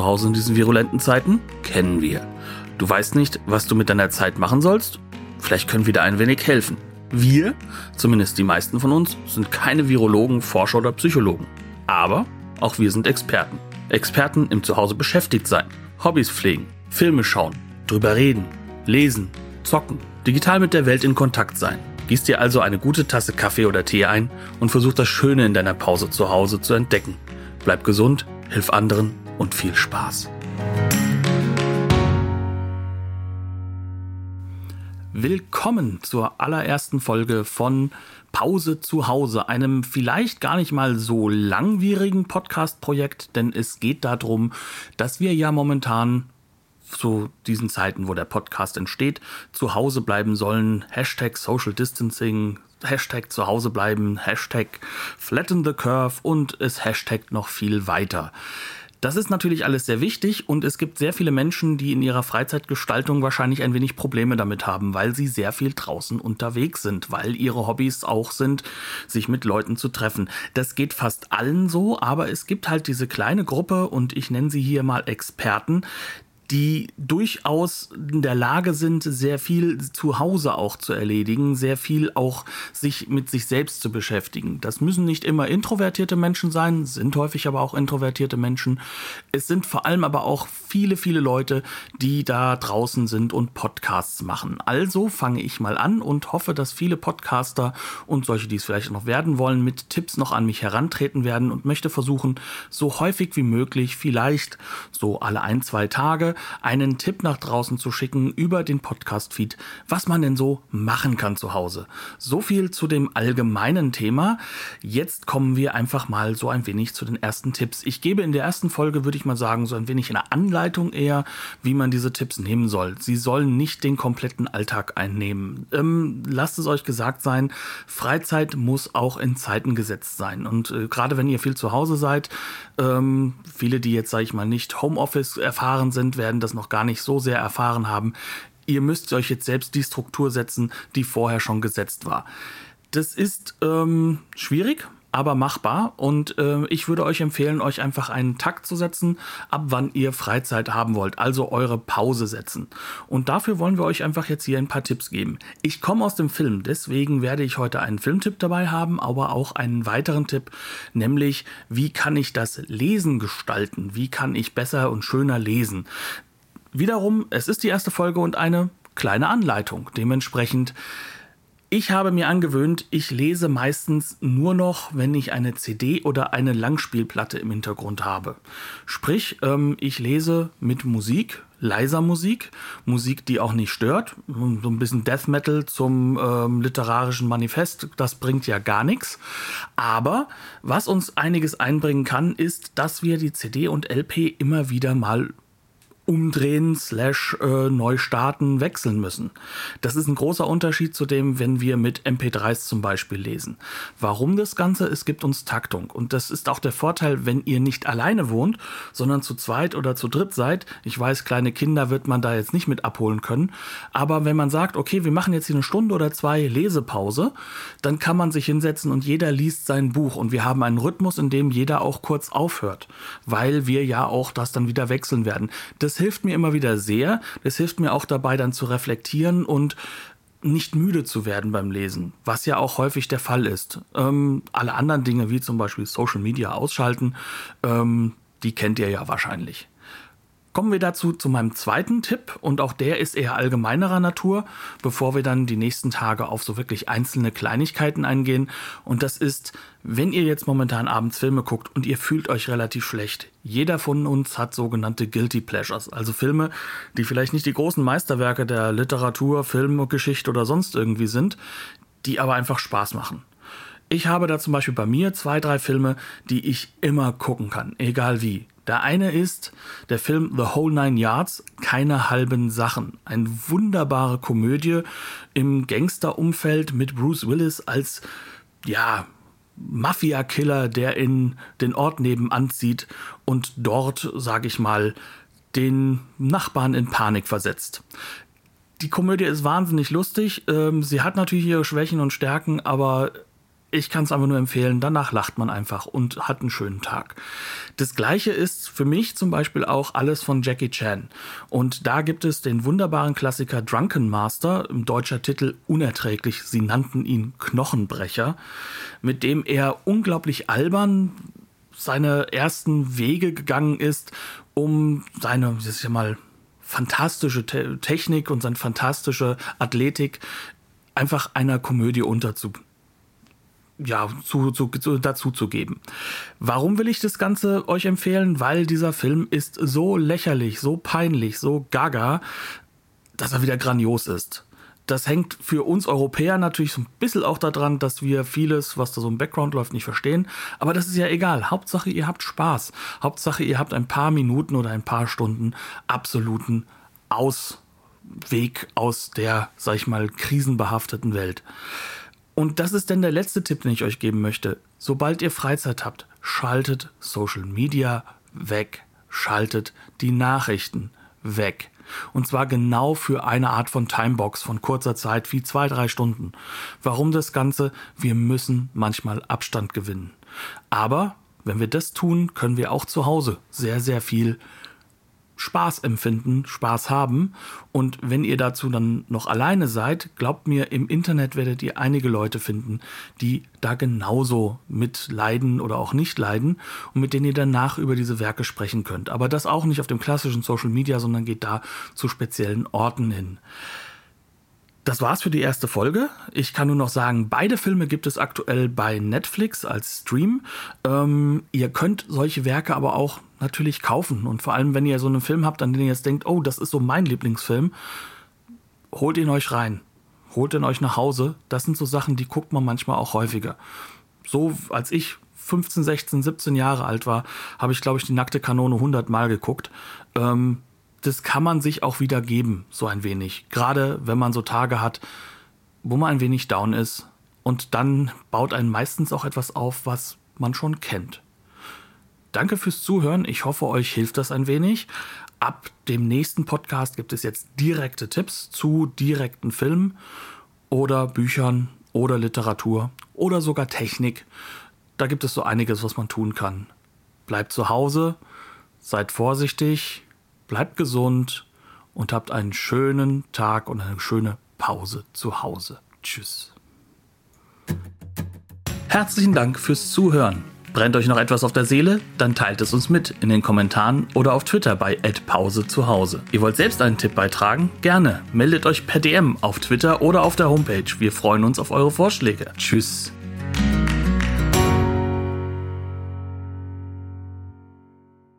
Zu Hause in diesen virulenten Zeiten? Kennen wir. Du weißt nicht, was du mit deiner Zeit machen sollst? Vielleicht können wir dir ein wenig helfen. Wir, zumindest die meisten von uns, sind keine Virologen, Forscher oder Psychologen. Aber auch wir sind Experten. Experten im Zuhause beschäftigt sein, Hobbys pflegen, Filme schauen, drüber reden, lesen, zocken, digital mit der Welt in Kontakt sein. Gieß dir also eine gute Tasse Kaffee oder Tee ein und versuch das Schöne in deiner Pause zu Hause zu entdecken. Bleib gesund, hilf anderen und viel Spaß. Willkommen zur allerersten Folge von Pause zu Hause, einem vielleicht gar nicht mal so langwierigen Podcast-Projekt, denn es geht darum, dass wir ja momentan zu diesen Zeiten, wo der Podcast entsteht, zu Hause bleiben sollen. Hashtag Social Distancing, Hashtag zu Hause bleiben, Hashtag Flatten the Curve und es Hashtag noch viel weiter. Das ist natürlich alles sehr wichtig und es gibt sehr viele Menschen, die in ihrer Freizeitgestaltung wahrscheinlich ein wenig Probleme damit haben, weil sie sehr viel draußen unterwegs sind, weil ihre Hobbys auch sind, sich mit Leuten zu treffen. Das geht fast allen so, aber es gibt halt diese kleine Gruppe und ich nenne sie hier mal Experten, die durchaus in der Lage sind, sehr viel zu Hause auch zu erledigen, sehr viel auch sich mit sich selbst zu beschäftigen. Das müssen nicht immer introvertierte Menschen sein, sind häufig aber auch introvertierte Menschen. Es sind vor allem aber auch viele, viele Leute, die da draußen sind und Podcasts machen. Also fange ich mal an und hoffe, dass viele Podcaster und solche, die es vielleicht noch werden wollen, mit Tipps noch an mich herantreten werden und möchte versuchen, so häufig wie möglich, vielleicht so alle ein, zwei Tage, einen Tipp nach draußen zu schicken über den Podcast-Feed, was man denn so machen kann zu Hause. So viel zu dem allgemeinen Thema. Jetzt kommen wir einfach mal so ein wenig zu den ersten Tipps. Ich gebe in der ersten Folge, würde ich mal sagen, so ein wenig eine Anleitung eher, wie man diese Tipps nehmen soll. Sie sollen nicht den kompletten Alltag einnehmen. Ähm, lasst es euch gesagt sein, Freizeit muss auch in Zeiten gesetzt sein. Und äh, gerade wenn ihr viel zu Hause seid, ähm, viele, die jetzt, sage ich mal, nicht Homeoffice erfahren sind, werden werden das noch gar nicht so sehr erfahren haben. Ihr müsst euch jetzt selbst die Struktur setzen, die vorher schon gesetzt war. Das ist ähm, schwierig, aber machbar. Und äh, ich würde euch empfehlen, euch einfach einen Takt zu setzen, ab wann ihr Freizeit haben wollt, also eure Pause setzen. Und dafür wollen wir euch einfach jetzt hier ein paar Tipps geben. Ich komme aus dem Film, deswegen werde ich heute einen Filmtipp dabei haben, aber auch einen weiteren Tipp, nämlich wie kann ich das Lesen gestalten? Wie kann ich besser und schöner lesen? Wiederum, es ist die erste Folge und eine kleine Anleitung. Dementsprechend ich habe mir angewöhnt, ich lese meistens nur noch, wenn ich eine CD oder eine Langspielplatte im Hintergrund habe. Sprich, ähm, ich lese mit Musik, leiser Musik, Musik, die auch nicht stört. So ein bisschen Death Metal zum ähm, literarischen Manifest, das bringt ja gar nichts. Aber was uns einiges einbringen kann, ist, dass wir die CD und LP immer wieder mal umdrehen, slash äh, neu starten, wechseln müssen. Das ist ein großer Unterschied zu dem, wenn wir mit MP3s zum Beispiel lesen. Warum das Ganze? Es gibt uns Taktung. Und das ist auch der Vorteil, wenn ihr nicht alleine wohnt, sondern zu zweit oder zu dritt seid. Ich weiß, kleine Kinder wird man da jetzt nicht mit abholen können. Aber wenn man sagt, okay, wir machen jetzt hier eine Stunde oder zwei Lesepause, dann kann man sich hinsetzen und jeder liest sein Buch. Und wir haben einen Rhythmus, in dem jeder auch kurz aufhört, weil wir ja auch das dann wieder wechseln werden. Das hilft mir immer wieder sehr. Das hilft mir auch dabei, dann zu reflektieren und nicht müde zu werden beim Lesen, was ja auch häufig der Fall ist. Ähm, alle anderen Dinge, wie zum Beispiel Social Media ausschalten, ähm, die kennt ihr ja wahrscheinlich. Kommen wir dazu zu meinem zweiten Tipp und auch der ist eher allgemeinerer Natur, bevor wir dann die nächsten Tage auf so wirklich einzelne Kleinigkeiten eingehen. Und das ist, wenn ihr jetzt momentan abends Filme guckt und ihr fühlt euch relativ schlecht. Jeder von uns hat sogenannte Guilty Pleasures, also Filme, die vielleicht nicht die großen Meisterwerke der Literatur, Film, Geschichte oder sonst irgendwie sind, die aber einfach Spaß machen. Ich habe da zum Beispiel bei mir zwei, drei Filme, die ich immer gucken kann, egal wie. Der eine ist der Film The Whole Nine Yards, keine halben Sachen. Eine wunderbare Komödie im Gangsterumfeld mit Bruce Willis als, ja, Mafia-Killer, der in den Ort nebenan zieht und dort, sag ich mal, den Nachbarn in Panik versetzt. Die Komödie ist wahnsinnig lustig. Ähm, sie hat natürlich ihre Schwächen und Stärken, aber ich kann es einfach nur empfehlen. Danach lacht man einfach und hat einen schönen Tag. Das gleiche ist für mich zum Beispiel auch alles von Jackie Chan. Und da gibt es den wunderbaren Klassiker Drunken Master, im deutscher Titel unerträglich. Sie nannten ihn Knochenbrecher, mit dem er unglaublich albern seine ersten Wege gegangen ist, um seine, ich sag mal, fantastische Te Technik und seine fantastische Athletik einfach einer Komödie unterzubringen ja, zu, zu, zu, dazu zu geben. Warum will ich das Ganze euch empfehlen? Weil dieser Film ist so lächerlich, so peinlich, so gaga, dass er wieder grandios ist. Das hängt für uns Europäer natürlich so ein bisschen auch daran, dass wir vieles, was da so im Background läuft, nicht verstehen. Aber das ist ja egal. Hauptsache, ihr habt Spaß. Hauptsache, ihr habt ein paar Minuten oder ein paar Stunden absoluten Ausweg aus der, sag ich mal, krisenbehafteten Welt. Und das ist denn der letzte Tipp, den ich euch geben möchte. Sobald ihr Freizeit habt, schaltet Social Media weg. Schaltet die Nachrichten weg. Und zwar genau für eine Art von Timebox von kurzer Zeit, wie zwei, drei Stunden. Warum das Ganze? Wir müssen manchmal Abstand gewinnen. Aber wenn wir das tun, können wir auch zu Hause sehr, sehr viel Spaß empfinden, Spaß haben. Und wenn ihr dazu dann noch alleine seid, glaubt mir, im Internet werdet ihr einige Leute finden, die da genauso mit leiden oder auch nicht leiden und mit denen ihr danach über diese Werke sprechen könnt. Aber das auch nicht auf dem klassischen Social Media, sondern geht da zu speziellen Orten hin. Das war's für die erste Folge. Ich kann nur noch sagen, beide Filme gibt es aktuell bei Netflix als Stream. Ähm, ihr könnt solche Werke aber auch natürlich kaufen. Und vor allem, wenn ihr so einen Film habt, an den ihr jetzt denkt, oh, das ist so mein Lieblingsfilm, holt ihn euch rein. Holt ihn euch nach Hause. Das sind so Sachen, die guckt man manchmal auch häufiger. So als ich 15, 16, 17 Jahre alt war, habe ich, glaube ich, die nackte Kanone 100 Mal geguckt. Ähm, das kann man sich auch wieder geben, so ein wenig. Gerade wenn man so Tage hat, wo man ein wenig down ist. Und dann baut einen meistens auch etwas auf, was man schon kennt. Danke fürs Zuhören. Ich hoffe, euch hilft das ein wenig. Ab dem nächsten Podcast gibt es jetzt direkte Tipps zu direkten Filmen oder Büchern oder Literatur oder sogar Technik. Da gibt es so einiges, was man tun kann. Bleibt zu Hause, seid vorsichtig, bleibt gesund und habt einen schönen Tag und eine schöne Pause zu Hause. Tschüss. Herzlichen Dank fürs Zuhören. Brennt euch noch etwas auf der Seele? Dann teilt es uns mit in den Kommentaren oder auf Twitter bei @pause zu Hause. Ihr wollt selbst einen Tipp beitragen? Gerne. Meldet euch per DM auf Twitter oder auf der Homepage. Wir freuen uns auf eure Vorschläge. Tschüss.